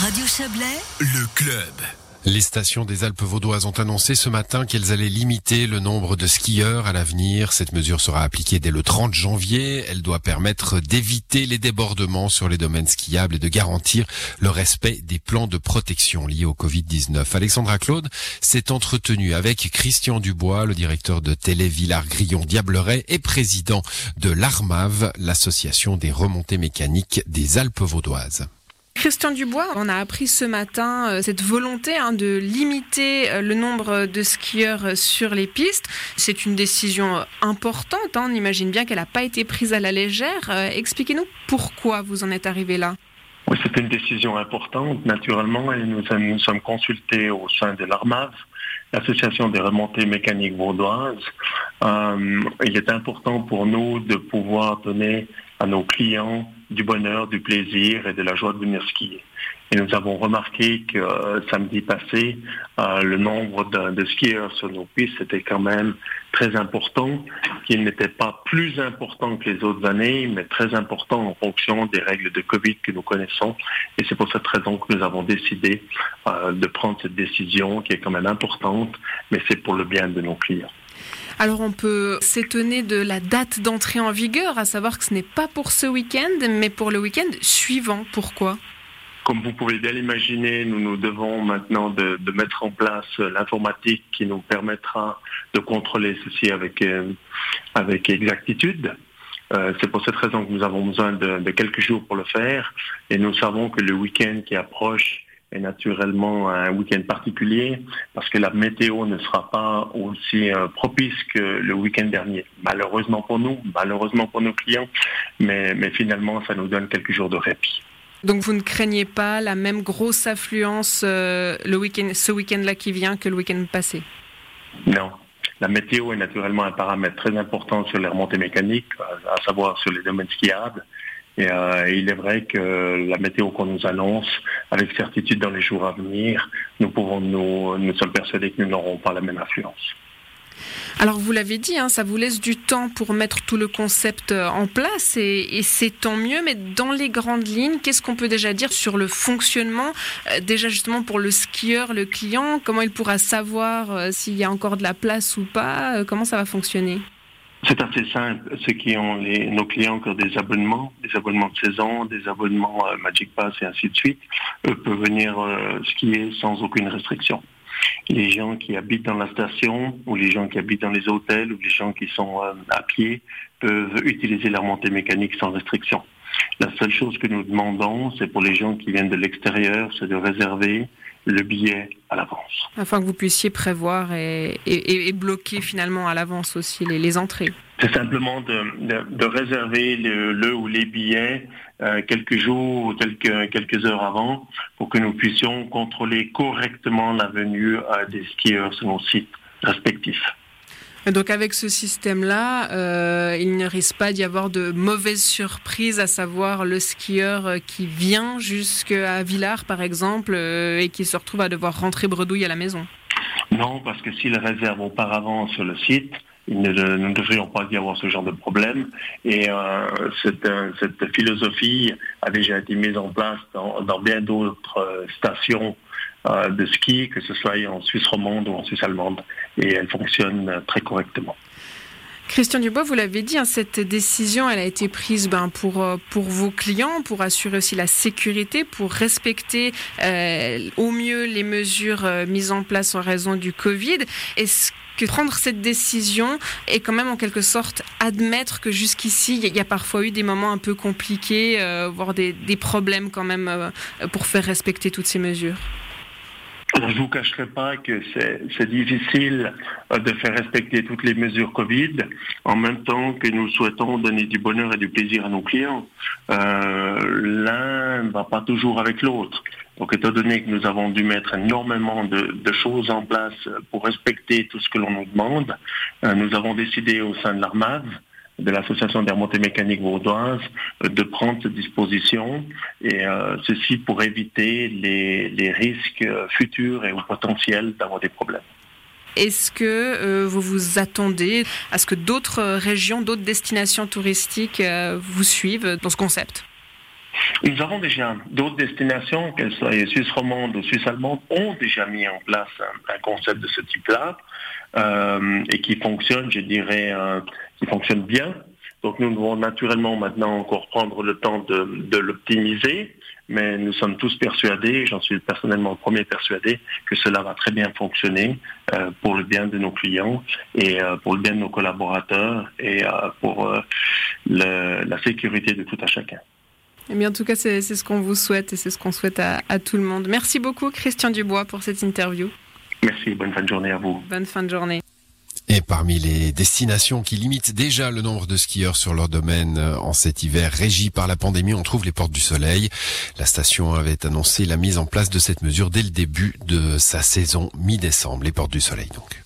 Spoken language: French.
Radio Chablais, le club. Les stations des Alpes vaudoises ont annoncé ce matin qu'elles allaient limiter le nombre de skieurs à l'avenir. Cette mesure sera appliquée dès le 30 janvier. Elle doit permettre d'éviter les débordements sur les domaines skiables et de garantir le respect des plans de protection liés au Covid-19. Alexandra Claude s'est entretenue avec Christian Dubois, le directeur de Télé Villard-Grillon Diableret et président de l'ARMAV, l'association des remontées mécaniques des Alpes vaudoises. Christian Dubois, on a appris ce matin euh, cette volonté hein, de limiter euh, le nombre de skieurs euh, sur les pistes. C'est une décision importante. Hein. On imagine bien qu'elle n'a pas été prise à la légère. Expliquez-nous pourquoi vous en êtes arrivé là. C'est une décision importante, naturellement, et nous, nous sommes consultés au sein de l'ARMAV, l'Association des remontées mécaniques vaudoises. il est important pour nous de pouvoir donner à nos clients du bonheur, du plaisir et de la joie de venir skier. Et nous avons remarqué que euh, samedi passé, euh, le nombre de, skieurs sur nos pistes était quand même très important, qu'il n'était pas plus important que les autres années, mais très important en fonction des règles de Covid que nous connaissons. Et c'est pour cette raison que nous avons décidé euh, de prendre cette décision qui est quand même importante, mais c'est pour le bien de nos clients. Alors on peut s'étonner de la date d'entrée en vigueur, à savoir que ce n'est pas pour ce week-end, mais pour le week-end suivant. Pourquoi? Comme vous pouvez bien l'imaginer, nous nous devons maintenant de, mettre en place l'informatique qui nous permettra de contrôler ceci avec, euh, avec exactitude. Euh, c'est pour cette raison que nous avons besoin de, de, quelques jours pour le faire et nous savons que le week-end qui approche est naturellement un week-end particulier parce que la météo ne sera pas aussi euh, propice que le week-end dernier. Malheureusement pour nous, malheureusement pour nos clients, mais, mais finalement ça nous donne quelques jours de répit. Donc vous ne craignez pas la même grosse affluence euh, le week-end, ce week-end-là qui vient que le week-end passé? Non. La météo est naturellement un paramètre très important sur les remontées mécaniques, à savoir sur les domaines skiables. Euh, et, il est vrai que la météo qu'on nous annonce, avec certitude dans les jours à venir, nous pouvons nous, nous sommes persuadés que nous n'aurons pas la même influence. Alors vous l'avez dit, hein, ça vous laisse du temps pour mettre tout le concept euh, en place et, c'est tant mieux. Mais dans les grandes lignes, qu'est-ce qu'on peut déjà dire sur le fonctionnement euh, Déjà justement pour le skieur, le client, comment il pourra savoir s'il y a encore de la place ou pas? Comment ça va fonctionner? C'est assez simple. Ceux qui ont nos clients qui ont des abonnements, des abonnements de saison, des abonnements euh, Magic Pass et ainsi de suite, eux peuvent venir euh, skier sans aucune restriction. Les gens qui habitent dans la station ou les gens qui habitent dans les hôtels ou les gens qui sont euh, à pied peuvent utiliser leur montée mécanique sans restriction. La seule chose que nous demandons, c'est pour les gens qui viennent de l'extérieur, c'est de réserver le billet à l'avance. Afin que vous puissiez prévoir et, bloquer finalement à l'avance aussi les, entrées. C'est simplement de, réserver le, ou les billets euh, quelques jours ou quelques, quelques heures avant pour que nous puissions contrôler correctement la venue euh, des skieurs sur nos sites respectifs. Donc avec ce système-là, euh, il ne risque pas d'y avoir de mauvaises surprises, à savoir le skieur euh, qui vient jusqu'à Villars, par exemple, euh, et qui se retrouve à devoir rentrer bredouille à la maison. Non, parce que s'il réserve auparavant sur le site, nous ne devrions pas y avoir ce genre de problème. Et cette, cette, philosophie a déjà été mise en place dans, bien d'autres stations euh, de ski, que ce soit en Suisse romande ou en Suisse allemande. Et elle fonctionne très correctement. Christian Dubois, vous l'avez dit, hein, cette décision, elle a été prise ben, pour, euh, pour vos clients, pour assurer aussi la sécurité, pour respecter euh, au mieux les mesures mises en place en raison du Covid. Est-ce que prendre cette décision est quand même en quelque sorte admettre que jusqu'ici, il y a parfois eu des moments un peu compliqués, voire des, des, problèmes quand même pour faire respecter toutes ces mesures? Je vous cacherai pas que c'est difficile euh, de faire respecter toutes les mesures Covid en même temps que nous souhaitons donner du bonheur et du plaisir à nos clients. Euh, L'un ne va pas toujours avec l'autre. Donc étant donné que nous avons dû mettre énormément de, de, choses en place pour respecter tout ce que l'on nous demande, euh, nous avons décidé au sein de l'ARMAV de l'Association des remontées mécaniques vaudoises euh, de prendre cette disposition et euh, ceci pour éviter les, risques euh, futurs et ou potentiels d'avoir des problèmes. Est-ce que vous vous attendez à ce que d'autres régions, d'autres destinations touristiques vous suivent dans ce concept? Nous avons déjà d'autres destinations, qu'elles soient suisse romande ou suisse allemande, ont déjà mis en place un, concept de ce type-là euh, et qui fonctionne, je dirais, euh, qui fonctionne bien. Donc nous devons naturellement maintenant encore prendre le temps de, l'optimiser, mais nous sommes tous persuadés, j'en suis personnellement le premier persuadé, que cela va très bien fonctionner euh, pour le bien de nos clients et pour le bien de nos collaborateurs et pour la sécurité de tout à chacun. Eh bien, en tout cas, c'est ce qu'on vous souhaite et c'est ce qu'on souhaite à, tout le monde. Merci beaucoup, Christian Dubois, pour cette interview. Merci, bonne fin de journée à vous. Bonne fin de journée. Et parmi les destinations qui limitent déjà le nombre de skieurs sur leur domaine euh, en cet hiver régi par la pandémie, on trouve les Portes du Soleil. La station avait annoncé la mise en place de cette mesure dès le début de sa saison mi-décembre. Les Portes du Soleil donc.